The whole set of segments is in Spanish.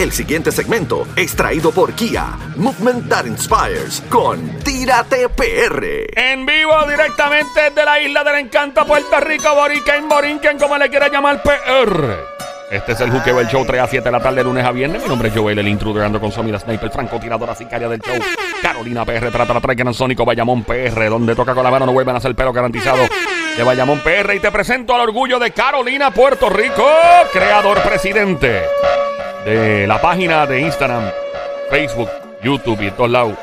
El siguiente segmento es traído por Kia, Movement That Inspires, con Tírate PR. En vivo, directamente desde la isla del encanto, Puerto Rico, Boriken, Borinquen, como le quiera llamar, PR. Este es el Juqueo, el show 3 a 7 de la tarde, lunes a viernes. Mi nombre es Joel, el intruder, ando con Somi, la sniper, francotiradora sicaria del show. Carolina PR, trata la trae Gran Sónico, Bayamón PR, donde toca con la mano, no vuelven a hacer pelo garantizado de Bayamón PR. Y te presento al orgullo de Carolina, Puerto Rico, creador presidente de la página de Instagram, Facebook, YouTube y en todos lados.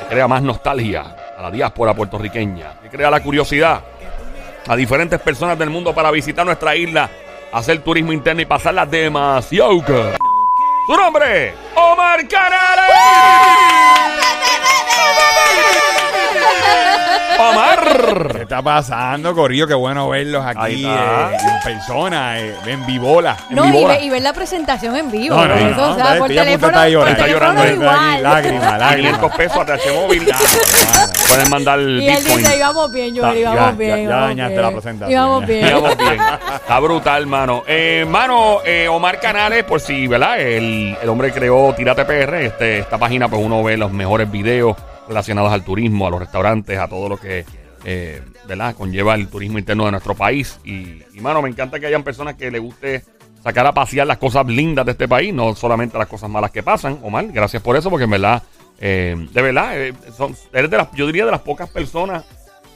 Que crea más nostalgia a la diáspora puertorriqueña. Que crea la curiosidad a diferentes personas del mundo para visitar nuestra isla, hacer turismo interno y pasarla demasiado. Su nombre, Omar Canales. Omar. ¿Qué está pasando, Corillo? Qué bueno verlos aquí está. eh, en persona, eh, en vivola. en No, y, vivola. ve- y ver la presentación en vivo. No, no, eso, no, o sea, no, por estoy a punto de teléfono, por llorando. Está llorando, teléfono aquí, igual. lágrimas, lágrimas. 500 pesos a TH Móvil. Pueden mandar el Y él Bitcoin. dice, íbamos bien, yo, Ya, íbamos ya, bien. ya íbamos dañaste bien. la presentación, Íbamos ya. bien. Digamos bien. Está brutal, mano. Eh, mano, eh, Omar Canales, por si, ¿verdad? El, el hombre creó Tírate PR. Este, esta página, pues uno ve los mejores videos relacionados al turismo, a los restaurantes, a todo lo que, eh, ¿verdad? Conlleva el turismo interno de nuestro país. Y, y, mano, me encanta que hayan personas que le guste sacar a pasear las cosas lindas de este país, no solamente las cosas malas que pasan. Omar, gracias por eso, porque en verdad, eh, de verdad, eh, eres de las, yo diría de las pocas personas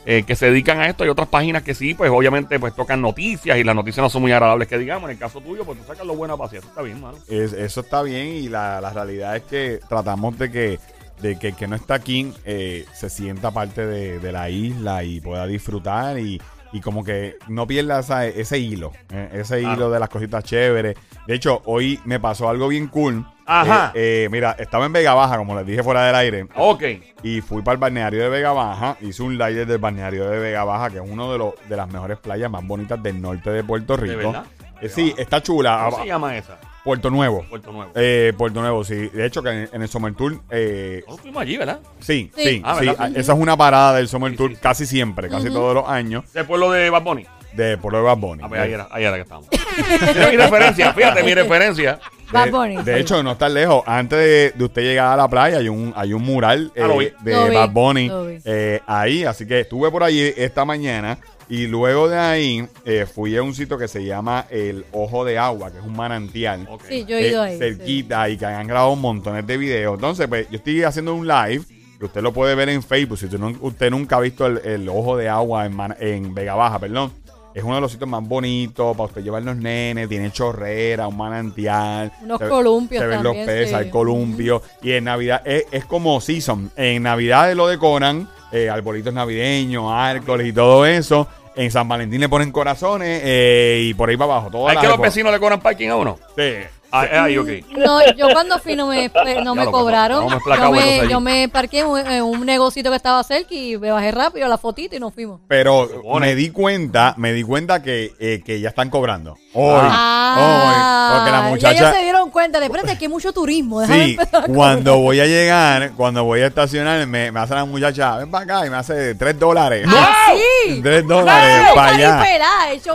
que se dedican a esto. Hay otras páginas que sí, pues obviamente pues tocan noticias y las noticias no son muy agradables que digamos. En el caso tuyo, pues tú sacas lo bueno a pasear. Eso está bien, mano. Es- eso está bien y la, la realidad es que tratamos de que de que el que no está aquí eh, se sienta parte de, de la isla y pueda disfrutar y, y como que no pierda esa- ese hilo, eh, ese Claro. hilo de las cositas chéveres. De hecho, hoy me pasó algo bien cool. Ajá. Eh, mira, estaba en Vega Baja, como les dije fuera del aire. Ok. Y fui para el balneario de Vega Baja. Hice un live del balneario de Vega Baja, que es uno de, los de las mejores playas más bonitas del norte de Puerto Rico. verdad? Eh, sí, está chula. ¿Cómo se llama esa? Puerto Nuevo. Puerto Nuevo. Eh, Puerto Nuevo, sí. De hecho, que en, en el Summer Tour, eh, Nosotros fuimos allí, ¿verdad? sí, sí, Sí. sí. Ah, ¿verdad? Esa es una parada del Summer Sí, Tour sí, sí. casi siempre, casi todos los años, Del pueblo de Bad Bunny. de Pueblo de Bad Bunny. Ah, pues ahí era, ahí era que estábamos. Mira mi referencia, fíjate mi referencia. Bad De, Bunny. de hecho, no está lejos. Antes de, de usted llegar a la playa, hay un, hay un mural Ah, lo vi. eh, de Lo vi, Bad Bunny lo vi. eh, ahí. Así que estuve por allí esta mañana. Y luego de ahí eh, fui a un sitio que se llama El Ojo de Agua, que es un manantial. Sí, yo he ido eh, ahí. sí. cerquita y que han grabado montones de videos. Entonces, pues yo estoy haciendo un live que usted lo puede ver en Facebook. Si usted, no- usted nunca ha visto el, el ojo de agua en, Man- en Vega Baja, perdón. Es uno de los sitios más bonitos para usted llevar los nenes. Tiene chorrera, un manantial. Unos Se columpios Se ven también, los peces, sí. hay columpios. Y en Navidad es, es como season. En Navidad lo decoran, eh, arbolitos navideños, árboles y todo eso. En San Valentín le ponen corazones eh, y por ahí para abajo. todas ¿Hay las que los vecinos le cobran parking a uno? Sí. Ah, eh, ahí, ok. No, yo cuando fui no me, no me cobraron. no me placaba Yo me, yo me parqué en un, en un negocito que estaba cerca y me bajé rápido la fotito y nos fuimos. Pero me di cuenta, me di cuenta que, eh, que ya están cobrando. Hoy. Ah, hoy. Porque la ya muchacha. ellos se dieron cuenta de, espérate, que hay mucho turismo. Sí, cuando voy a llegar, cuando voy a estacionar, me, me hace la muchacha, ven para acá y me hace 3 dólares. ¡Ah, sí! 3 dólares ¡Ay, para allá.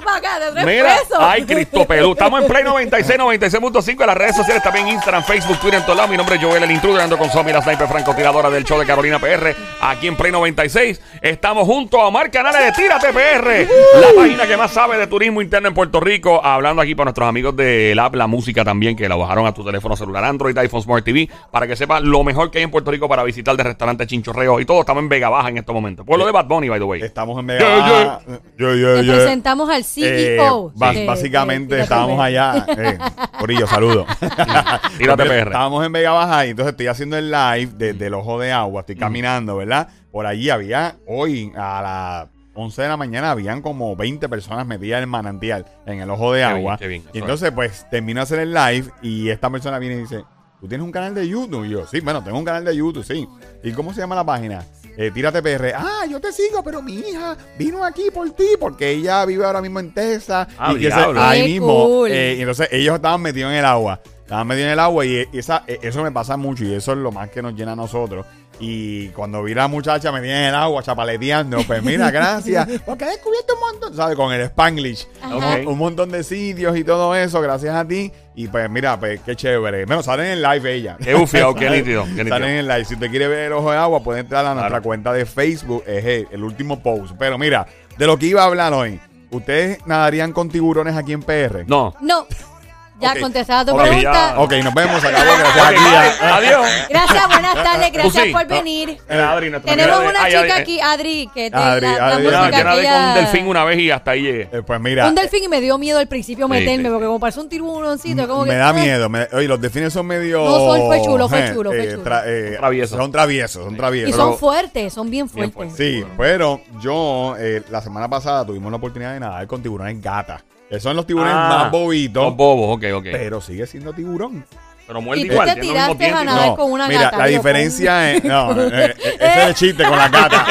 para acá de tres Mira, pesos. ay, Cristo Pelú. Estamos en Play 96, 96.5 en las redes sociales, también Instagram, Facebook, Twitter, en todos lados. Mi nombre es Joel, el intruder, ando con Somi, la sniper francotiradora del show de Carolina PR, aquí en Play 96. Estamos junto a Omar Canales de Tírate PR, la página que más sabe de turismo interno en Puerto Rico. Hablando aquí para nuestros amigos del app, la música también, que la bajaron a tu teléfono celular, Android, iPhone, Smart TV, para que sepas lo mejor que hay en Puerto Rico para visitar de restaurantes chinchorreos y todo. Estamos en Vega Baja en estos momentos. Pueblo de Bad Bunny, by the way. Estamos en Yeah, Baja. Presentamos al Eh, CEO. de- básicamente de- de- estábamos allá. Eh, Corillo, saludo. Tírate PR. Estábamos en Vega Baja y entonces estoy haciendo el live desde el ojo de agua. Estoy caminando, ¿verdad? Por allí había, hoy a las 11 de la mañana, habían como 20 personas metidas en el manantial, en el ojo de Qué agua. bien, qué bien, eso y entonces, pues, termino de hacer el live y esta persona viene y dice. ¿Tú tienes un canal de YouTube? Y yo, sí, bueno, tengo un canal de YouTube, sí. ¿Y cómo se llama la página? Eh, Tírate PR. Ah, yo te sigo, pero mi hija vino aquí por ti porque ella vive ahora mismo en Texas. Ah, y que se- ahí mismo. cool. eh, y entonces ellos estaban metidos en el agua. Estaban metidos en el agua y esa, eh, eso me pasa mucho y eso es lo más que nos llena a nosotros. Y cuando vi la muchacha me en el agua chapaleteando, pues mira, gracias, porque he descubierto un montón, ¿sabes? Con el Spanglish. Un, montón de sitios y todo eso, gracias a ti. Y pues mira, pues qué chévere. Bueno, salen en live ella. Qué bufiado, qué nítido. Salen en live. Si usted quiere ver el ojo de agua, puede entrar a nuestra Claro. cuenta de Facebook. Es el, el último post. Pero mira, de lo que iba a hablar hoy. ¿Ustedes nadarían con tiburones aquí en PR? No. No. Ya Ok. contestada tu Ok, pregunta. ya. Ok, nos vemos. Acabó. Gracias Ok, a ti. bye. Adiós. Gracias, buenas tardes, gracias sí. por venir. Eh, Adri, Tenemos una chica aquí, Adri, que te Adri, la, la Adri, música yo con un delfín una vez y hasta ahí llegué. Eh, pues mira, Un delfín y me dio miedo al principio Sí, meterme, sí. porque como parece un tiburoncito, como me que, da ah, miedo. me- oye, los delfines son medio. No, son- fue chulo, fue eh, chulo, fue eh, chulo. tra- eh, Traviesos. Son traviesos, son Y traviesos. son fuertes, son bien Bien fuertes. Sí, pero yo eh, la semana pasada tuvimos la oportunidad de nadar con tiburones gata. Que son los tiburones Ah, más bobitos. Los bobos, ok, ok. Pero sigue siendo tiburón. Pero muerde Y tú igual. te tiene los mismos tiraste a dientes nadar todo. con una mira, gata. la diferencia es. No, eh, eh, ese es el chiste con la gata.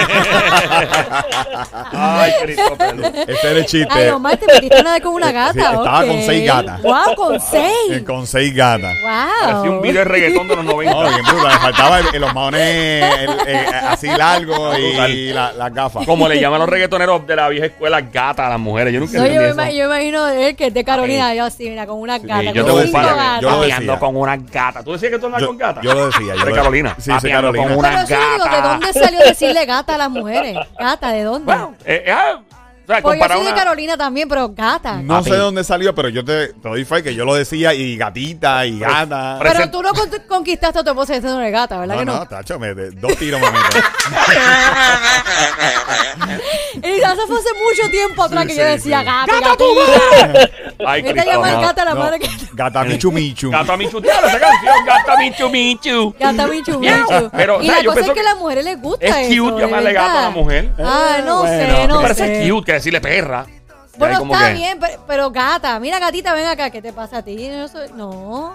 Ay, Cristo, pelo. ese es el chiste. Ay, Omar, te metiste a nadar con una gata. Sí, estaba ok. con seis gatas. Wow, con Eh, seis. Con seis gatas. Parecía un Wow. video de reggaetón de los 90. No, bien brutal. Me faltaba el- los maones el- eh, así largos y, la- las gafas. Como le llaman los reggaetoneros de la vieja escuela gata a las mujeres. Yo nunca No, yo, entendí me, eso. ima- yo imagino él que es de Carolina, yo así, mira, con una gata, yo te voy cinco decía, gatas. yo lo decía. con una gata. ¿Tú decías que tú andas Yo, con gata? yo lo decía. Yo De Carolina. Sí, Carolina. con una Pero eso yo digo, ¿de gata. dónde salió decirle gata a las mujeres? Gata, ¿de dónde? Bueno, eh, eh, ah, o sea, pues yo soy de una... Carolina también, pero gata. No Papi. sé de dónde salió, pero yo te, te doy fe que yo lo decía y gatita y gata. pero- pero tú no con- conquistaste a tu esposa diciendo de gata, ¿verdad no, que no? no, tacho, me, de- dos tiros me meten. Y eso fue hace mucho tiempo atrás Sí, que sí, yo decía sí. gata, gatita. Ay, Vete a Cristo, llamar no. gata a la No, madre que... gata Michu Michu. Gata Michu, tío, esa canción. Gata Michu Michu. Gata michu, michu. Pero, o y sea, la yo cosa es que a las mujeres les gusta Es eso, cute llamarle gato a la mujer. Ah, no bueno. sé, no Me parece sé. cute que decirle perra. Bueno, está que- bien, pero, pero gata, mira gatita, ven acá, ¿qué te pasa a ti? No, soy- no.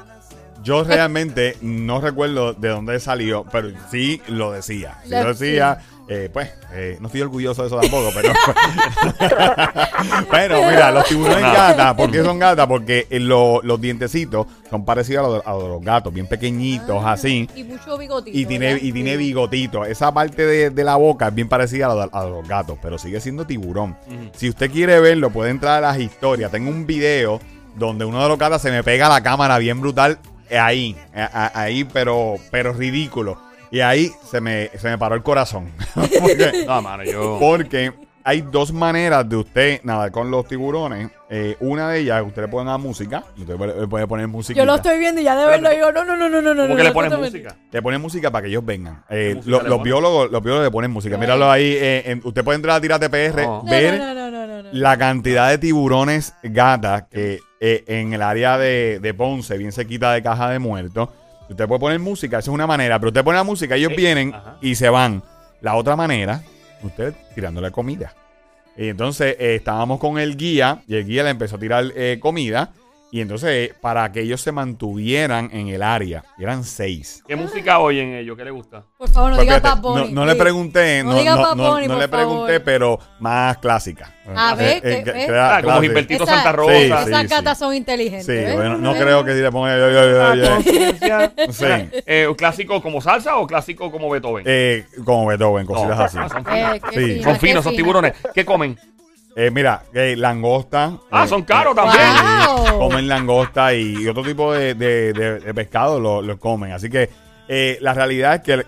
Yo realmente no recuerdo de dónde salió, pero sí lo decía. Sí Lo- lo decía. Eh, pues, eh, no estoy orgulloso de eso tampoco, pero. pero mira, los tiburones Nada. gatas, ¿por qué son gatas? Porque eh, lo- los dientecitos son parecidos a los, a los gatos, bien pequeñitos, así. Y mucho bigotito. Y tiene, ¿verdad? y tiene bigotito. Esa parte de, de la boca es bien parecida a, los- a los gatos, pero sigue siendo tiburón. Si usted quiere verlo, puede entrar a las historias. Tengo un video donde uno de los gatos se me pega a la cámara bien brutal. eh, Ahí, eh, ahí, pero, pero ridículo. Y ahí se me, se me paró el corazón. porque, No, mano, yo... porque hay dos maneras de usted nadar con los tiburones. Eh, una de ellas, usted le pone la música. Usted le puede poner música. Yo lo estoy viendo y ya de verlo digo, no, no, no, no, no, no. ¿Cómo no, que le no, pones música? Le ponen música para que ellos vengan. Eh, ¿Qué música lo- le los, ponen? biólogos, los biólogos le ponen música. Míralo ahí. eh, en- usted puede entrar a Tírate PR, No. ver No, no, no, no, no, no. la cantidad de tiburones gatas que eh, en el área de, de Ponce, bien cerquita de Caja de Muertos, usted puede poner música. Esa es una manera. Pero usted pone la música, ellos vienen ajá. y se van. La otra manera, usted tirándole comida. Y entonces eh, estábamos con el guía y el guía le empezó a tirar eh, comida. Y entonces, eh, para que ellos se mantuvieran en el área, eran seis. ¿Qué música oyen ellos? ¿Qué les gusta? Por favor, no Pues digas Bad Bunny. no, no le pregunté, No no, digas no, Bad no- Bunny, no por le pregunté, favor. pero más clásica. A ver, ¿qué- que- ves? que era Ah, como. Gilbertito Santa Rosa. Sí, Esas gatas sí. son inteligentes. Sí, bueno, no creo que si le ponga. yo, yo, yo, yo, Conciencia. Sí. Eh, ¿un ¿Clásico como salsa o clásico como Beethoven? Eh, como Beethoven, cositas No. así. Ah, son Eh, Son finos, fina. tiburones. ¿Qué comen? Eh, mira, eh, langosta. Ah, eh, son caros eh, también. Wow. Comen langosta y otro tipo de, de- de- de pescado lo, lo comen. Así que eh, la realidad es que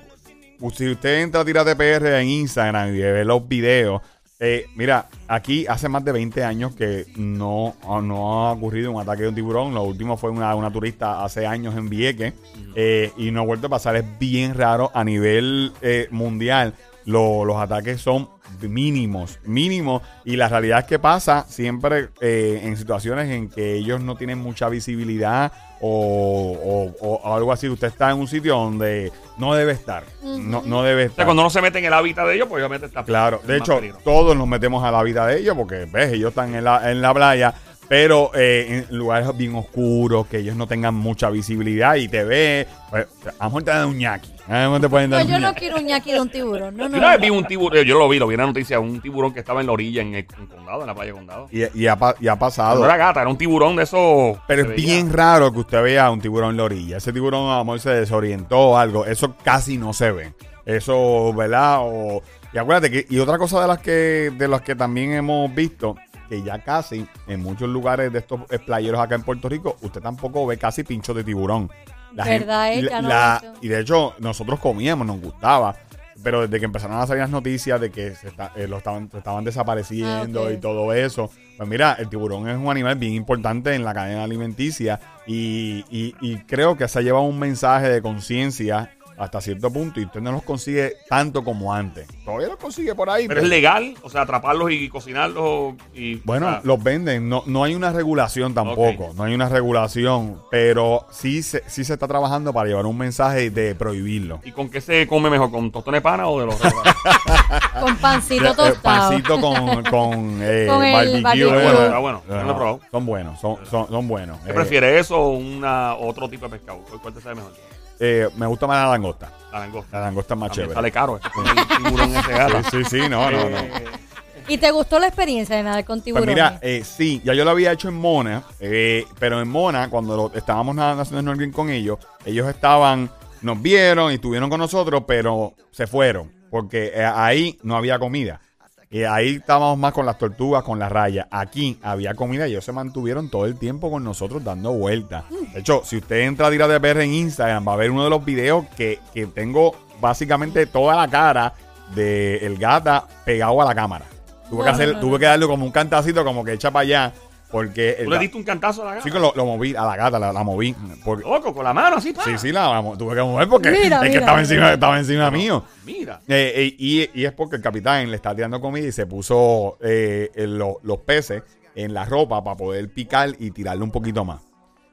si usted entra a Tírate PR en Instagram y ve los videos, eh, mira, aquí hace más de 20 años que no, no ha ocurrido un ataque de un tiburón. Lo último fue una, una turista hace años en Vieques eh, y no ha vuelto a pasar. Es bien raro a nivel eh, mundial. Lo- los ataques son mínimos, mínimos. Y la realidad es que pasa siempre eh, en situaciones en que ellos no tienen mucha visibilidad o, o- o algo así. Usted está en un sitio donde no debe estar. no, no debe O sea, estar. cuando no se mete en el hábitat de ellos, pues obviamente está Claro, de hecho, todos nos metemos a la vida de ellos porque, ves, ellos están en la, en la playa, pero eh, en lugares bien oscuros, que ellos no tengan mucha visibilidad y te ve, pues, a lo mejor te dan un ñaki. A lo te pueden No, dar yo un no quiero un ñaki de un tiburón. No, no. Yo una vez no. vi un tiburón, yo lo vi, lo vi en la noticia, un tiburón que estaba en la orilla en el en condado, en la playa de condado. Y, y ha, y ha No pasado. era gata, era un tiburón de esos. Pero es veía. bien raro que usted vea un tiburón en la orilla. Ese tiburón a lo mejor se desorientó o algo. Eso casi no se ve. Eso, ¿verdad? O, y acuérdate que, y otra cosa de las que, de las que también hemos visto, que ya casi en muchos lugares de estos playeros acá en Puerto Rico, usted tampoco ve casi pinchos de tiburón. ¿Verdad, gente- eh? La- visto. y de hecho, nosotros comíamos, nos gustaba. Pero desde que empezaron a salir las noticias de que se, está- eh, lo estaban, se estaban desapareciendo Ah, y todo eso, pues mira, el tiburón es un animal bien importante en la cadena alimenticia y, y- y creo que se ha llevado un mensaje de conciencia hasta cierto punto y usted no los consigue tanto como antes. Todavía los consigue por ahí. Pero es legal, o sea, atraparlos y cocinarlos y... Bueno, o sea, los venden, no, no hay una regulación tampoco, Ok. no hay una regulación, pero sí se, sí se está trabajando para llevar un mensaje de prohibirlo. ¿Y con qué se come mejor? ¿Con tostones de pana o de los Con pancito Eh, tostado. pancito con, con, eh, Con barbecue. barbecue. bueno, Ah, bueno, yo no lo he probado. Son buenos, son, son, son buenos. ¿Qué Eh, prefiere eso o una, otro tipo de pescado? ¿Cuál te sabe mejor? Eh, me gusta más la langosta. La langosta. La langosta es más También chévere. sale caro. este, con el tiburón ese gala. Sí, sí, sí, no, no, no. Eh, ¿Y te gustó la experiencia de nadar con Pues tiburones? mira, eh, sí, ya yo lo había hecho en Mona, eh, pero en Mona, cuando lo- estábamos nadando haciendo snorkeling con ellos, ellos estaban, nos vieron y estuvieron con nosotros, pero se fueron, porque eh, ahí no había comida. Y ahí estábamos más con las tortugas, con las rayas. Aquí había comida y ellos se mantuvieron todo el tiempo con nosotros dando vueltas. De hecho, si usted entra a tirar de PR en Instagram, va a ver uno de los videos que, que tengo básicamente toda la cara de el gata pegado a la cámara. Tuve que hacer, tuve que darle como un cantacito, como que echa para allá, porque ¿Tú le diste un cantazo a la gata? sí que lo, lo moví a la gata, la, la moví. Porque, Loco, con la mano así, pa. sí, sí, la, la tuve que mover porque Mira, es que mira, estaba mira. encima, estaba encima mío. Mira. Eh, eh, y, y es porque el capitán le está tirando comida y se puso eh, los peces en la ropa para poder picar y tirarle un poquito más.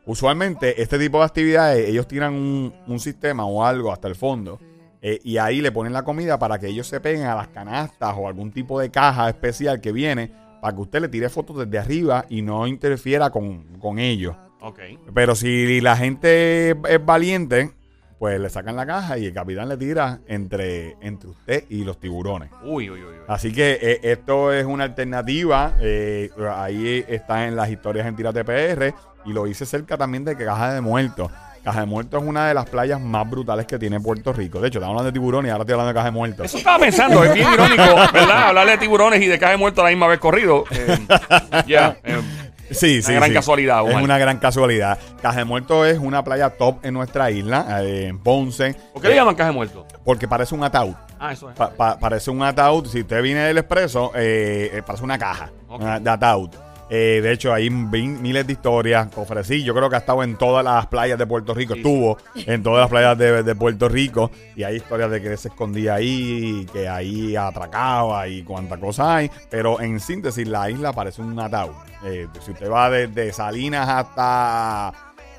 Usualmente, este tipo de actividades, ellos tiran un, un sistema o algo hasta el fondo eh, y ahí le ponen la comida para que ellos se peguen a las canastas o algún tipo de caja especial que viene para que usted le tire fotos desde arriba y no interfiera con, con ellos. Ok. Pero si la gente es valiente, pues le sacan la caja y el capitán le tira entre, entre usted y los tiburones. Uy, uy, uy. uy. Así que eh, esto es una alternativa. eh, ahí está en las historias en Tírate PR. Y lo hice cerca también de Caja de Muertos. Caja de Muertos es una de las playas más brutales que tiene Puerto Rico. De hecho, estamos hablando de tiburones y ahora estoy hablando de Caja de Muertos. Eso estaba pensando, es bien irónico, ¿verdad? Hablarle de tiburones y de cae muerto a la misma vez corrido. Eh, ya. eh, Sí, sí. gran sí. casualidad, Es Omar. una gran casualidad. Caja de Muertos es una playa top en nuestra isla, eh, en Ponce. ¿Por qué le llaman caje muerto? Porque parece un ataúd. Ah, eso es. Pa- pa- parece un ataúd. Si usted viene del expreso, eh, eh, parece una caja Ok. una- de ataúd. Eh, de hecho, hay min- miles de historias. Ofrecí, yo creo que ha estado en todas las playas de Puerto Rico. Sí. Estuvo en todas las playas de, de Puerto Rico. Y hay historias de que se escondía ahí, que ahí atracaba y cuánta cosa hay. Pero en síntesis, la isla parece un ataúd. Eh, si usted va desde Salinas hasta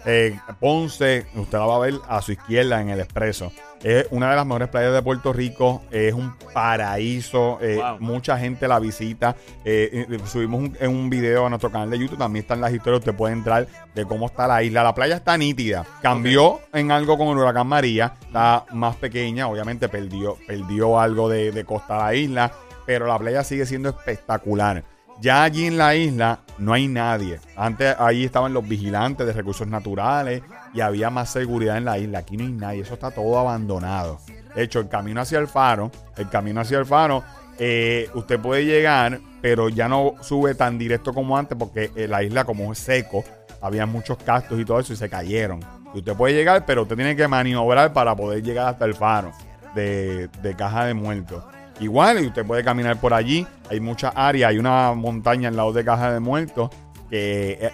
eh, Ponce, usted la va a ver a su izquierda en el expreso. Es una de las mejores playas de Puerto Rico. Es un paraíso. eh, Wow. Mucha gente la visita. Eh, subimos un, en un video a nuestro canal de YouTube. También están las historias. Usted puede entrar de cómo está la isla. La playa está nítida. Cambió en algo con el huracán María. Está más pequeña. Obviamente perdió, perdió algo de, de costa a la isla. Pero la playa sigue siendo espectacular. Ya allí en la isla no hay nadie. Antes ahí estaban los vigilantes de recursos naturales y había más seguridad en la isla. Aquí no hay nadie. Eso está todo abandonado. De hecho, el camino hacia el faro, el camino hacia el faro, eh, usted puede llegar, pero ya no sube tan directo como antes porque eh, la isla como es seco, había muchos castos y todo eso y se cayeron. Y usted puede llegar, pero usted tiene que maniobrar para poder llegar hasta el faro de, de caja de muertos. Igual, y usted puede caminar por allí. Hay muchas áreas, hay una montaña al lado de Caja de Muertos que eh,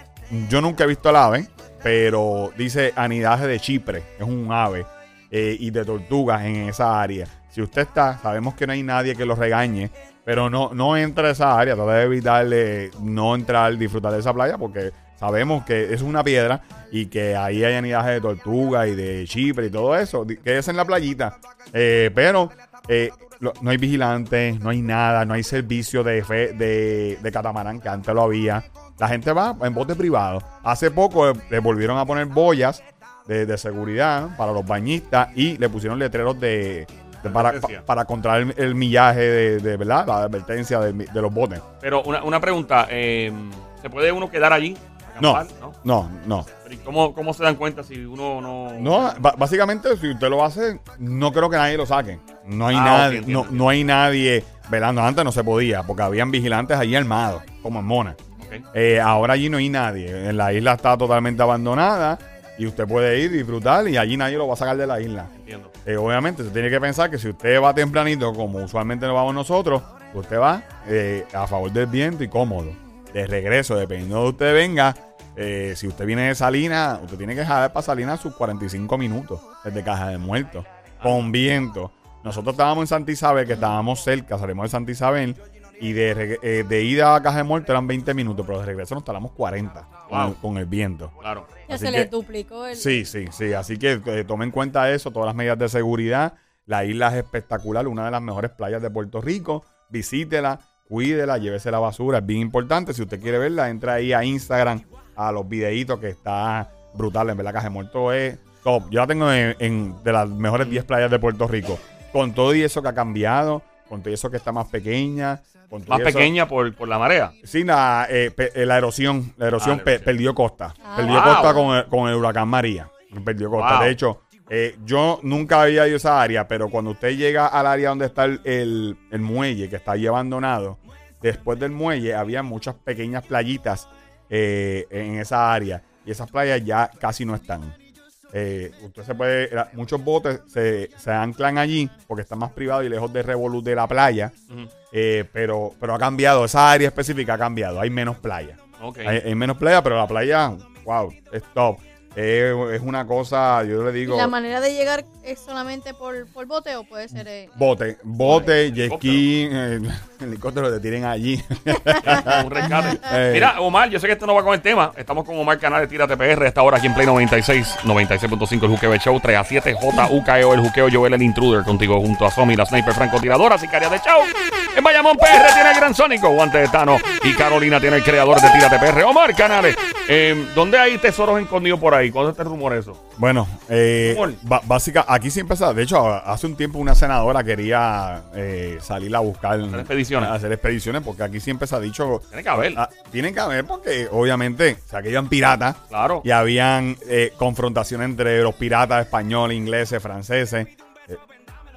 yo nunca he visto el ave, pero dice anidaje de Chipre, es un ave, eh, y de tortugas en esa área. Si usted está, sabemos que no hay nadie que lo regañe, pero no, no entra a esa área, trata de evitarle no entrar, disfrutar de esa playa, porque sabemos que es una piedra y que ahí hay anidaje de tortuga y de Chipre y todo eso, que es en la playita. Eh, pero eh, lo- no hay vigilantes, no hay nada, no hay servicio de, fe- de, de catamarán que antes lo había. La gente va en bote privado. Hace poco le volvieron a poner boyas de, de seguridad para los bañistas y le pusieron letreros de, de- para, pa- para controlar el, el millaje de, verdad, la advertencia de, los botes. Pero una, una pregunta, eh, ¿se puede uno quedar allí? No. ¿No? no, no. Pero ¿y cómo, ¿Cómo se dan cuenta si uno no... No, básicamente, si usted lo hace, no creo que nadie lo saque. No hay Ah, nadie, no, no hay nadie velando. Antes no se podía, porque habían vigilantes allí armados, como en Mona. Eh, ahora allí no hay nadie. En la isla está totalmente abandonada y usted puede ir, disfrutar y allí nadie lo va a sacar de la isla. Entiendo. Eh, obviamente, se tiene que pensar que si usted va tempranito, como usualmente nos vamos nosotros, usted va eh, a favor del viento y cómodo. De regreso, dependiendo de donde usted venga, eh, si usted viene de Salinas, usted tiene que dejar para Salinas sus 45 minutos desde Caja de Muertos, con viento. Nosotros estábamos en Santa Isabel, que estábamos cerca, salimos de Santa Isabel, y de, eh, de ida a Caja de Muertos eran 20 minutos, pero de regreso nos tardamos 40 con, Wow. el, con el viento. Claro. Ya Así se que- les duplicó el. Sí, sí, sí. Así que eh, tome en cuenta eso, todas las medidas de seguridad. La isla es espectacular, una de las mejores playas de Puerto Rico. Visítela, cuídela, llévese la basura, es bien importante. Si usted quiere verla, entra ahí a Instagram, a los videitos que está brutal. En verdad, Caja de Muerto es top. Yo la tengo en, en- de las mejores 10 playas de Puerto Rico. Con todo y eso que ha cambiado, con todo y eso que está más pequeña. Con todo Más eso- pequeña por, por la marea. Sí, la, eh, pe- eh, la erosión. La erosión, Ah, la pe- erosión. perdió costa. Ah. perdió Wow. costa con el, con el huracán María. Perdió costa. Wow. De hecho, eh, yo nunca había ido a esa área, pero cuando usted llega al área donde está el, el- el muelle, que está ahí abandonado, después del muelle había muchas pequeñas playitas eh, en esa área. Y esas playas ya casi no están. Eh, usted se puede, la- muchos botes se, se anclan allí porque está más privado y lejos de revolú de la playa. Ujú. Eh, pero, pero ha cambiado, esa área específica ha cambiado, hay menos playa. Ok. Hay, hay menos playa, pero la playa, wow, es top. Eh, es una cosa, yo le ¿Y digo, la manera de llegar es solamente por, por bote o puede ser eh, bote, bote, jet ski, eh, helicóptero te tiren allí. un rescate. Eh. Mira, Omar, yo sé que esto no va con el tema. Estamos con Omar Canal de Tírate PR. Esta hora aquí en Play 96, 96.5 el Juqueo Show, 3 a 7, JUKEO, el Juqueo Joel, el Intruder, contigo junto a Somi, la Sniper Francotiradora, Sicaria de Show. En Bayamón PR tiene el Gran Sónico, Guante de Tano y Carolina tiene el creador de Tírate PR, Omar Canales. Eh, ¿Dónde hay tesoros escondidos por ahí? ¿Cuándo está el rumor eso? Bueno, eh, básica, aquí siempre está. De hecho, hace un tiempo una senadora quería eh, salir a buscar Hacer expediciones. a hacer expediciones, porque aquí siempre se ha dicho. Tiene que haber. ah, tienen que haber, porque obviamente, o sea, que iban piratas. Claro. Y habían eh, confrontaciones entre los piratas españoles, ingleses, franceses.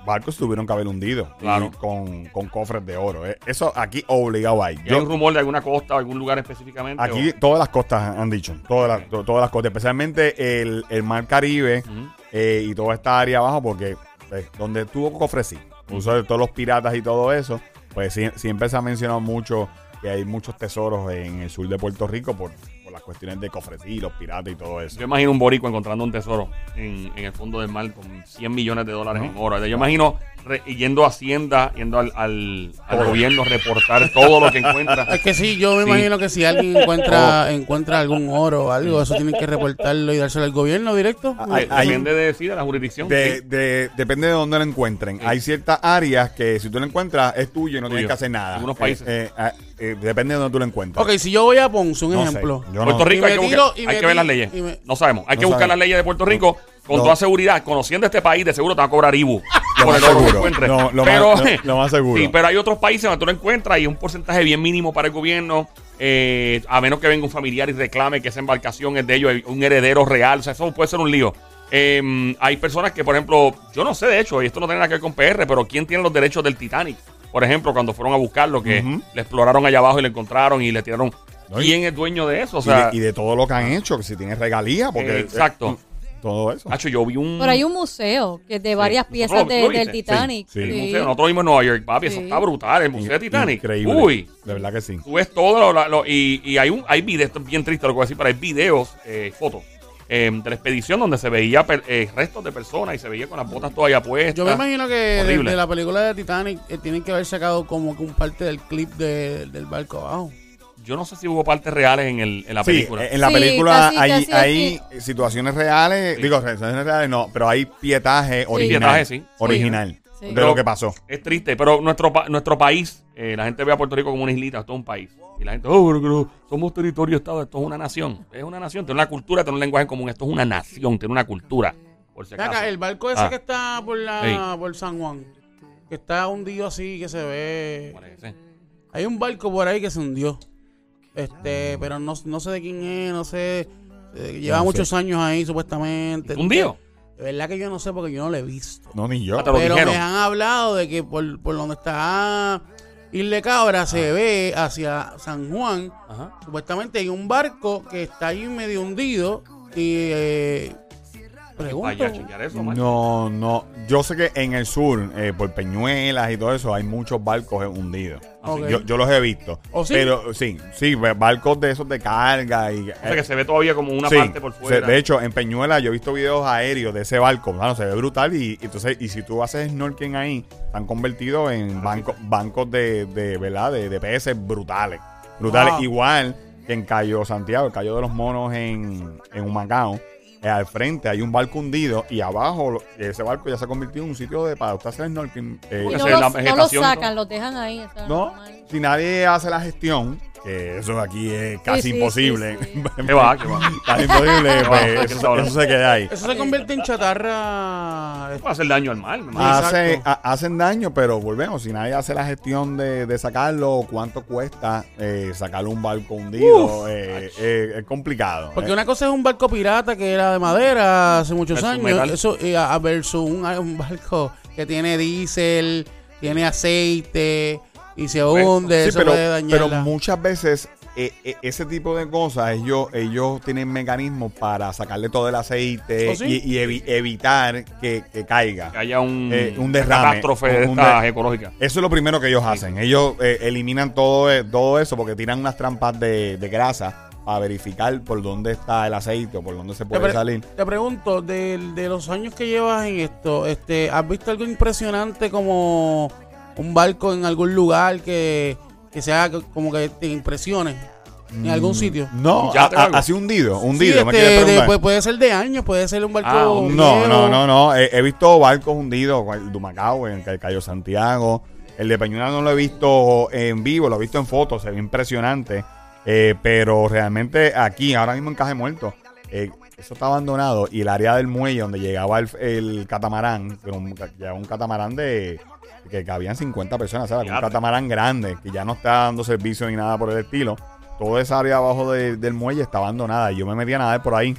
Barcos tuvieron que haber hundido. Claro. con, con cofres de oro. Eh, Eso aquí obligado hay. ¿Y Yo- ¿Hay un rumor de alguna costa o algún lugar específicamente? aquí o- todas las costas han dicho. Todas las, to- todas las costas. Especialmente el, el mar Caribe eh, y toda esta área abajo, porque pues, donde tuvo cofres sí. Uso de todos los piratas y todo eso, pues sie- siempre se ha mencionado mucho que hay muchos tesoros en el sur de Puerto Rico por, por las cuestiones de cofresí, los piratas y todo eso. Yo imagino un boricua encontrando un tesoro en, en el fondo del mar con 100 millones de dólares en oro. Yo imagino re- yendo a Hacienda, yendo al, al, al gobierno, reportar todo lo que encuentra. Es que sí, yo me Sí. imagino que si alguien encuentra encuentra algún oro o algo, eso tienen que reportarlo y dárselo al gobierno directo. Hay- hay- Depende de, sí, de la jurisdicción. De, sí. de- depende de dónde lo encuentren. Hay ciertas áreas que si tú lo encuentras es tuyo y no Tuyo. tienes que hacer nada. Algunos países. Eh, eh, eh, depende de dónde tú lo encuentres. Ok, si yo voy a Ponce, un No sé, ejemplo. yo no- Puerto Rico Y hay, me que, buscar- y hay que ver las leyes. me- No sabemos. Hay No que buscar sabemos. las leyes de Puerto Rico con No. toda seguridad. Conociendo este país, de seguro te van a cobrar IBU. Lo por más el oro que seguro. encuentres. Lo- lo pero, más- lo- lo más seguro. Sí, pero hay otros países donde tú lo encuentras y es un porcentaje bien mínimo para el gobierno. eh, a menos que venga un familiar y reclame que esa embarcación es de ellos, un heredero real. O sea, eso puede ser un lío. Eh, hay personas que, por ejemplo, yo no sé de hecho, y esto no tiene nada que ver con PR, pero ¿quién tiene los derechos del Titanic? Por ejemplo, cuando fueron a buscarlo, que Ujú. le exploraron allá abajo y le encontraron y le tiraron. No, ¿Quién es dueño de eso? O Y sea, de, y de todo lo que han hecho, que si tienes regalía, porque. Exacto. eh, todo eso. Hacho, yo vi un. Pero hay un museo que es de varias ¿Nosotros piezas lo- de- lo del viste? Titanic. Sí, sí. museo. Nosotros vimos en Nueva York, papi, eso Sí. está brutal, el museo de Titanic. Increíble. Uy, De verdad que sí. tú ves todo lo, lo- y, y hay un hay videos, esto es bien triste lo que voy a decir, pero hay videos, eh, fotos eh, de la expedición donde se veía per- eh, restos de personas y se veía con las botas todavía puestas. Yo me imagino que de, Horrible. de la película de Titanic eh, tienen que haber sacado como que un parte del clip de- del barco abajo. Yo no sé si hubo partes reales en, el, en la Sí, película. en la Sí, película casi, hay, casi hay situaciones reales, Sí. digo, situaciones reales no, pero hay pietaje original. Pietaje, sí. Original Sí. de Pero- lo que pasó. Es triste, pero nuestro, nuestro país, eh, la gente ve a Puerto Rico como una islita, esto es un país. Y la gente, oh, pero, pero somos territorio Estado, esto es una nación. Es una nación, tiene una cultura, tiene un lenguaje en común. Esto es una nación, tiene una cultura. Por si Ven acaso. acá, el barco ese Ah. que está por la Sí. por San Juan, que está hundido así, que se ve. Parece. Hay un barco por ahí que se hundió. Este, pero no, no sé de quién es, no sé. eh, lleva No sé. muchos años ahí, supuestamente. ¿Hundido? De verdad que yo no sé porque yo no lo he visto. No, ni yo. Ah, Pero me han hablado de que por, por donde está Isla de Cabra se ve hacia San Juan. Ajá. Supuestamente hay un barco que está ahí medio hundido. Y eh, pregunto. Vaya a chequear eso, Omar. No, no. Yo sé que en el sur, eh, por Peñuelas y todo eso, hay muchos barcos hundidos. Ok. Yo, yo los he visto. ¿Oh, sí? Pero sí, sí, barcos de esos de carga y. O sea, que se ve todavía como una Sí, parte por se- fuera. de hecho, en Peñuela yo he visto videos aéreos de ese barco. Mano, se ve brutal. Y, y entonces, y si tú haces snorkeling ahí, están convertidos en bancos bancos de, de, ¿verdad? De, de peces brutales. Brutales. Wow. Igual que en Cayo Santiago, el Cayo de los Monos en, en Humacao. Eh, al frente hay un barco hundido y abajo ese barco ya se ha convertido en un sitio de para usted hacer snorkeling. eh, Y no, los, no los sacan, los dejan ahí. o sea, no, normal. si nadie hace la gestión, que eso aquí es casi sí, imposible. sí, sí. ¿Qué va? ¿Qué va? Casi imposible, va, pues, ¿qué eso, se queda ahí. Eso se convierte en chatarra. Puede hacer daño al Hace, ha- hacen daño, pero volvemos. Si nadie hace la gestión de, de sacarlo, cuánto cuesta eh, sacarle un barco hundido, eh, eh, es complicado. Porque eh. una cosa es un barco pirata que era de madera hace muchos Versus años. metal. Eso, a- versus un, un barco que tiene diésel, tiene aceite y se hunde. Sí, eso pero, puede dañar pero muchas veces eh, eh, ese tipo de cosas, ellos, ellos tienen mecanismos para sacarle todo el aceite ¿Oh, sí? y, y evi- evitar que, que caiga. Que haya un, Eh, un una derrame, catástrofe un de- ecológicas. Eso es lo primero que ellos hacen. Ellos eh, eliminan todo, todo eso porque tiran unas trampas de, de grasa para verificar por dónde está el aceite o por dónde se puede salir. te pregunto, de, de los años que llevas en esto, este, ¿has visto algo impresionante como un barco en algún lugar que, que sea como que te impresione en algún sitio? No, así hundido, Sí, hundido. ¿me este, de- puede, puede ser de años, puede ser un barco. Ah, un- No, no, no, no. He, he visto barcos hundidos, el de Humacao, en el Cayo Santiago. El de Peñuela no lo he visto en vivo, lo he visto en fotos, se ve impresionante. Eh, pero realmente aquí, ahora mismo en Caje Muerto, eh, eso está abandonado. Y el área del muelle donde llegaba el, el catamarán, que un, llegaba un catamarán de que cabían 50 personas, ¿sabes? Un catamarán grande, que ya no está dando servicio ni nada por el estilo. Toda esa área abajo de- del muelle está abandonada. Y yo me metí a nadar por ahí.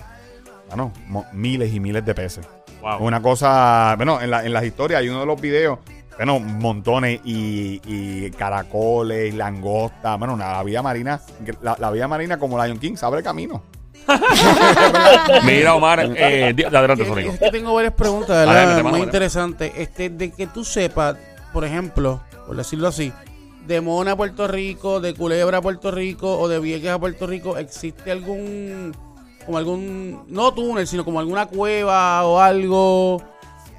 Bueno, miles y miles de peces. Wow. Una cosa, bueno, en, la- en las historias hay uno de los videos, bueno, montones y, y caracoles, langostas, bueno, una- la vida marina, la, la vida marina como Lion King, se abre camino. Mira, Omar, eh, adelante, Sonico. Es que tengo varias preguntas, Adelante, ¿verdad? mano, Muy adelante. interesantes. Este, de que tú sepas, por ejemplo, por decirlo así, de Mona a Puerto Rico, de Culebra a Puerto Rico o de Vieques a Puerto Rico, ¿existe algún, como algún, no túnel, sino como alguna cueva o algo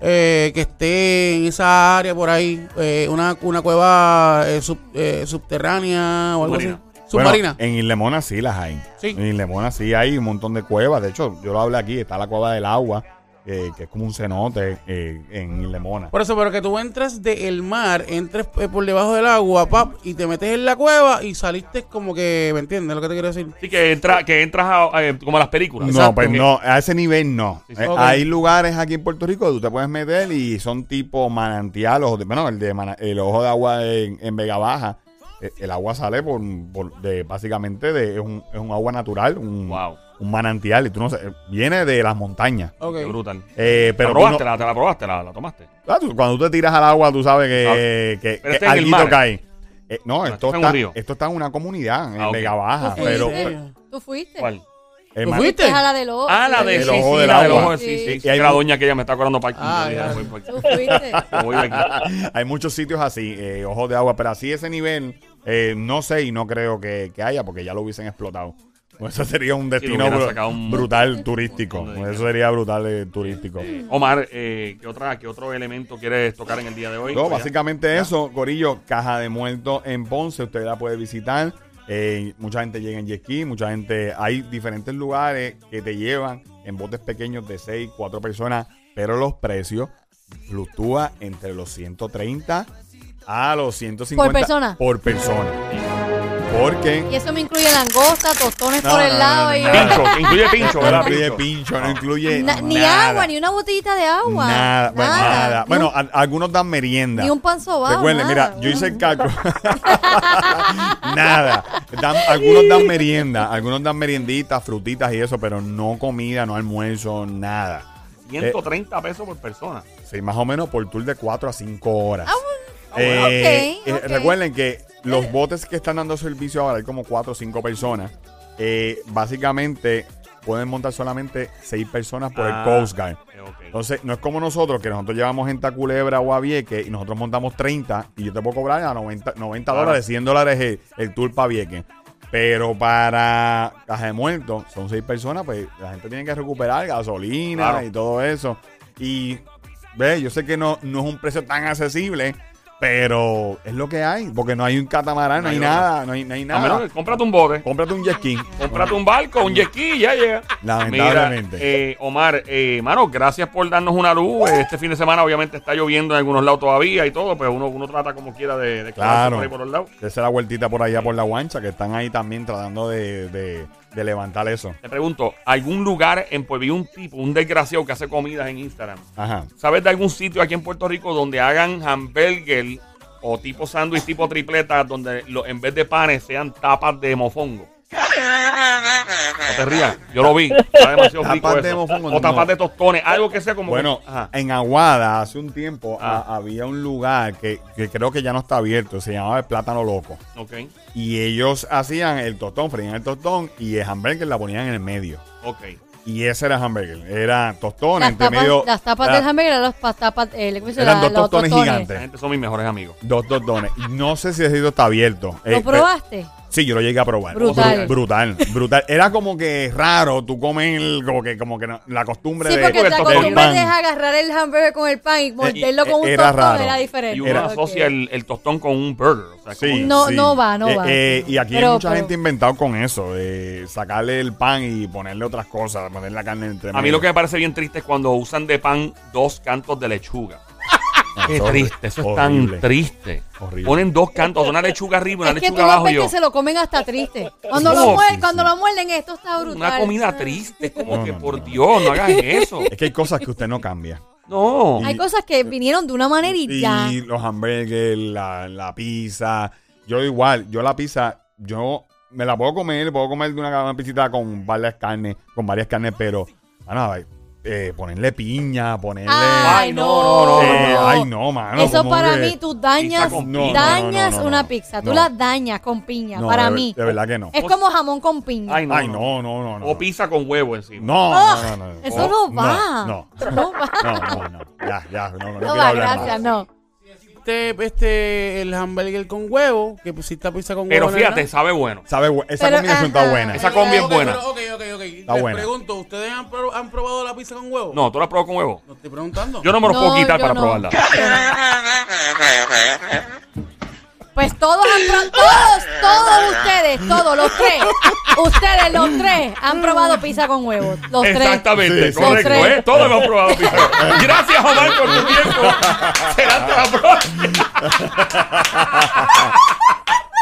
eh, que esté en esa área por ahí? Eh, una, una cueva eh, sub- eh, subterránea o algo Submarina. así. Submarina. Bueno, en Islemona sí las hay. Sí. En Islemona sí hay un montón de cuevas. De hecho, yo lo hablé aquí, está la cueva del agua, eh, que es como un cenote eh, en Islemona. Por eso, pero que tú entres del mar, entres eh, por debajo del agua, pap, y te metes en la cueva y saliste como que, ¿me entiendes lo que te quiero decir? Sí, que, entra, que entras a, eh, como a las películas. No, Exacto. pues no, a ese nivel no. Sí, sí. Eh, Ok. Hay lugares aquí en Puerto Rico donde tú te puedes meter y son tipo manantial, ojo de- bueno, el de mana- el ojo de agua en, en Vega Baja. El agua sale por, por- de básicamente de es un, es un agua natural, un, Wow. Un manantial y tú no sé, viene de las montañas. Ok. Qué brutal. Eh, pero ¿La probaste? no- la, ¿Te la probaste? ¿La, la tomaste? Ah, tú- cuando tú te tiras al agua, tú sabes que, que, Pero que este alguito mar. cae. Eh, no, esto está, esto está en una comunidad, en Ah. Vega Baja. ¿Tú Pero, ¿Tú fuiste? ¿Cuál? eh, ¿Tú fuiste? A la del ojo. Ah, la de El sí, ojo sí, del la del agua. ojo, sí, sí. Y hay la doña que ella me está acordando para Ah, ya. Tú fuiste. Voy aquí. hay muchos sitios así, eh, ojos de agua, pero así ese nivel, eh, no sé y no creo que, que haya porque ya lo hubiesen explotado. Pues Eso sería un destino un- brutal turístico. dinero. Eso sería brutal eh, turístico. Omar, eh, ¿qué, otra, ¿qué otro elemento quieres tocar en el día de hoy? No, Pues ya. básicamente eso, Corillo, Caja de Muertos en Ponce, usted la puede visitar. Eh, mucha gente llega en jet mucha gente, hay diferentes lugares que te llevan en botes pequeños de 6, 4 personas, pero los precios fluctúan entre los 130 a los 150 ¿Por persona? Por persona. Porque Y eso me incluye langosta, tostones No, por no, el no, lado. no, y no, Pincho, incluye pincho, no ¿verdad? incluye Pincho. no incluye Na- ni nada. agua, ni una botellita de agua. Nada, bueno, nada. Bueno, a- algunos dan merienda. Ni un pan sobao, Recuerden, nada. mira, yo hice el cálculo. Nada. Dan- algunos dan merienda, algunos dan merienditas, frutitas y eso, pero no comida, no almuerzo, nada. 130 pesos por persona. Sí, más o menos por tour de 4 a 5 horas. Ah, Eh, ok, eh, ok. Recuerden que los botes que están dando servicio ahora hay como 4 o 5 personas. Eh, básicamente pueden montar solamente 6 personas por Ah, el Coast Guard. Entonces, no es como nosotros, que nosotros llevamos gente a Culebra o a Vieques y nosotros montamos 30 y yo te puedo cobrar a 90, 90 Claro. dólares, 100 dólares el, el tour para Vieques. Pero para Caja de Muertos, son 6 personas, pues la gente tiene que recuperar gasolina Claro. y todo eso. Y, ve, yo sé que no, no es un precio tan accesible, pero es lo que hay, porque no hay un catamarán, no, hay nada, no hay, no hay A menos nada. que cómprate un bote. Cómprate un jet ski. Cómprate un barco, un jet ski ya llega. Lamentablemente. Mira, eh, Omar, eh, mano, gracias por darnos una luz. Eh, Este fin de semana obviamente está lloviendo en algunos lados todavía y todo, pues uno, uno trata como quiera de, de Claro. por ahí por los lados. Esa es la vueltita por allá por la guancha, que están ahí también tratando de, de- de levantar eso. Te pregunto, ¿algún lugar en Pueblo, vi un tipo, un desgraciado que hace comidas en Instagram? Ajá. ¿Sabes de algún sitio aquí en Puerto Rico donde hagan hamburger o tipo sándwich tipo tripleta donde lo- en vez de panes sean tapas de mofongo? No te rías, yo lo vi. Está demasiado Tapas rico de mofongo, O tapas de tostones, algo que sea como. Bueno, que- Ajá. en Aguada hace un tiempo Ah. a- había un lugar que, que creo que ya no está abierto, se llamaba el Plátano Loco. Ok, Y ellos hacían el tostón, freían el tostón y el hamburger la ponían en el medio. ok. Y ese era hamburger. Era tostón Las entre tapas, medio. las tapas era- del hamburger eran las pa- tapas, eh, ¿cómo se Eran dos Los tostones gigantes. gente son mis mejores amigos. Dos tostones. No sé si ese sitio está abierto. ¿Lo Eh, probaste? Sí, yo lo llegué a probar. Brutal. Bru- Brutal, brutal. Era como que raro tú comes el- como que, como que no- la costumbre Sí, de porque acostumbras pan. es agarrar el hamburger con el pan y morderlo con un era tostón, raro. era diferente. Y uno Era- asocia el, el tostón con un burger. O sea, Sí, como- No, sí. no va, no Eh, va. eh, y aquí hay mucha pero- gente inventado con eso, de sacarle el pan y ponerle otras cosas, poner la carne entre A mí lo que me parece bien triste es cuando usan de pan dos cantos de lechuga. Qué triste, eso es horrible. tan triste. Horrible. Ponen dos cantos, una lechuga arriba, una Es que tú lechuga abajo. y yo, que se lo comen hasta triste. Cuando, lo, sí, muer- sí. cuando lo muerden, esto está brutal. Una comida triste, es como No, que no, por no. Dios, no hagas eso. Es que hay cosas que usted no cambia. No. Hay cosas que vinieron de una manera y, ya. Y los hamburgues, la, la pizza. Yo igual, yo la pizza, yo me la puedo comer, puedo comer de una, una pizzita con varias carnes, con varias carnes, pero, bueno, eh, ponerle piña, ponerle... Ay, no, no, no, eh, no. ay, no, mano. Eso para que- mí, tú dañas, No, no, no, dañas no, no, una no. pizza. Tú la dañas con piña, No, para de- mí. De verdad que no. Es como jamón con piña. Ay, no. Ay, no. no, no, no. no. O pizza con huevo encima. No, no, no, no. Eso no va. No, No va. no, no, no. Ya, ya, no, no, No gracias, no. Este, este, el hamburger con huevo, que pusiste pizza con Pero huevo. fíjate, ¿verdad? sabe bueno. Sabe, bu- esa Pero, combinación ajá. está buena. Esa combi es buena. pero, Ok, ok, ok. Está Les buena. pregunto, ¿ustedes han, pro- han probado la pizza con huevo? No, ¿tú la probado con huevo? No estoy preguntando. Yo no me lo puedo No, quitar yo para no. probarla. Pues todos han probado, todos, todos ustedes, todos, los tres, ustedes los tres han probado pizza con huevos. Los tres. Exactamente, Sí, sí. correcto. Los tres. ¿eh? Todos hemos probado pizza. Gracias, Omar, por tu tiempo. Será hasta la próxima.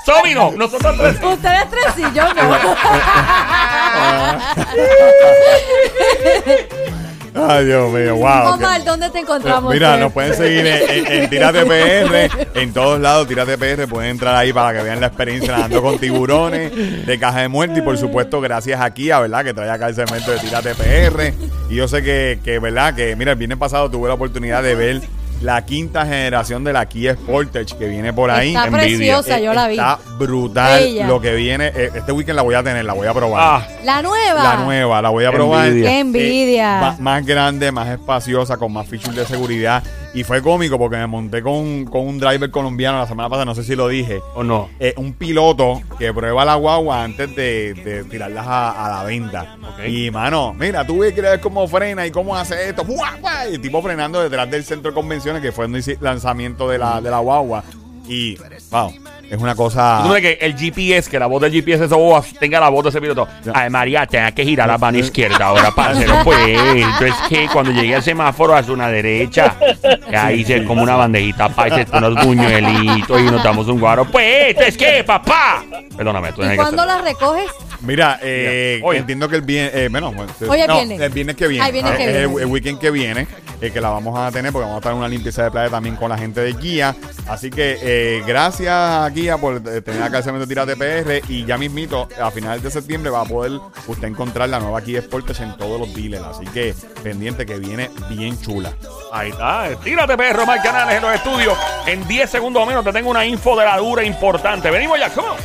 Somi no, nosotros tres. Ustedes tres sí, yo no. Ay, Dios mío, wow. Omar, ¿dónde te encontramos? Mira, nos pueden seguir en, en, en Tírate PR, en todos lados, Tírate PR, pueden entrar ahí para que vean la experiencia nadando con tiburones, de caja de muerte y por supuesto gracias a Kia, ¿verdad? Que trae acá el segmento de Tírate PR. Y yo sé que, que, ¿verdad? Que, mira, el viernes pasado tuve la oportunidad de ver la quinta generación de la Kia Sportage que viene por ahí. Está Envidia. preciosa, Eh, yo la vi. Está brutal Bella. lo que viene. Eh, Este weekend la voy a tener, la voy a probar. Ah, La nueva. La nueva, la voy a probar. Envidia. Qué envidia. Eh, más, más grande, más espaciosa, con más features de seguridad. Y fue cómico porque me monté con, con un driver colombiano la semana pasada, no sé si lo dije. ¿o no? Eh, un piloto que prueba la guagua antes de, de tirarlas a, a la venta. Y mano, mira, tú ves que ver cómo frena y cómo hace esto. Y el tipo frenando detrás del centro de convenciones, que fue el lanzamiento de la, de la guagua. Y, wow, es una cosa. Tú que el GPS, que la voz del GPS de esa tenga la voz de ese piloto. Ay, María, tenga que girar la mano izquierda ahora, parcero. Pues, entonces que cuando llegue al semáforo, hace una derecha. Y ahí se como una bandejita para ese unos buñuelitos y nos damos un guaro. Pues, entonces que, papá. Perdóname, tú ¿Y cuándo hacerlo. la recoges? Mira, eh, Hoy. entiendo que el viernes, eh, bueno, bueno, Hoy es no, viernes. el viernes que viene, Ah, el viernes que es el, viene. el weekend que viene, eh, que la vamos a tener porque vamos a estar en una limpieza de playa también con la gente de Guía. Así que eh, gracias a Guía por eh, tener acá el segmento de Tírate PR y ya mismito, a finales de septiembre va a poder usted encontrar la nueva Kia Sportage en todos los dealers. Así que pendiente que viene bien chula. Ahí está. Tírate, perro, Mike Canales en los estudios. En 10 segundos o menos te tengo una info de la dura importante. Venimos ya, ¿cómo?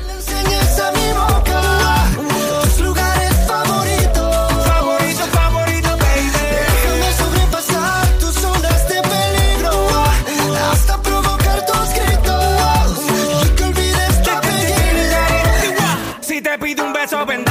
open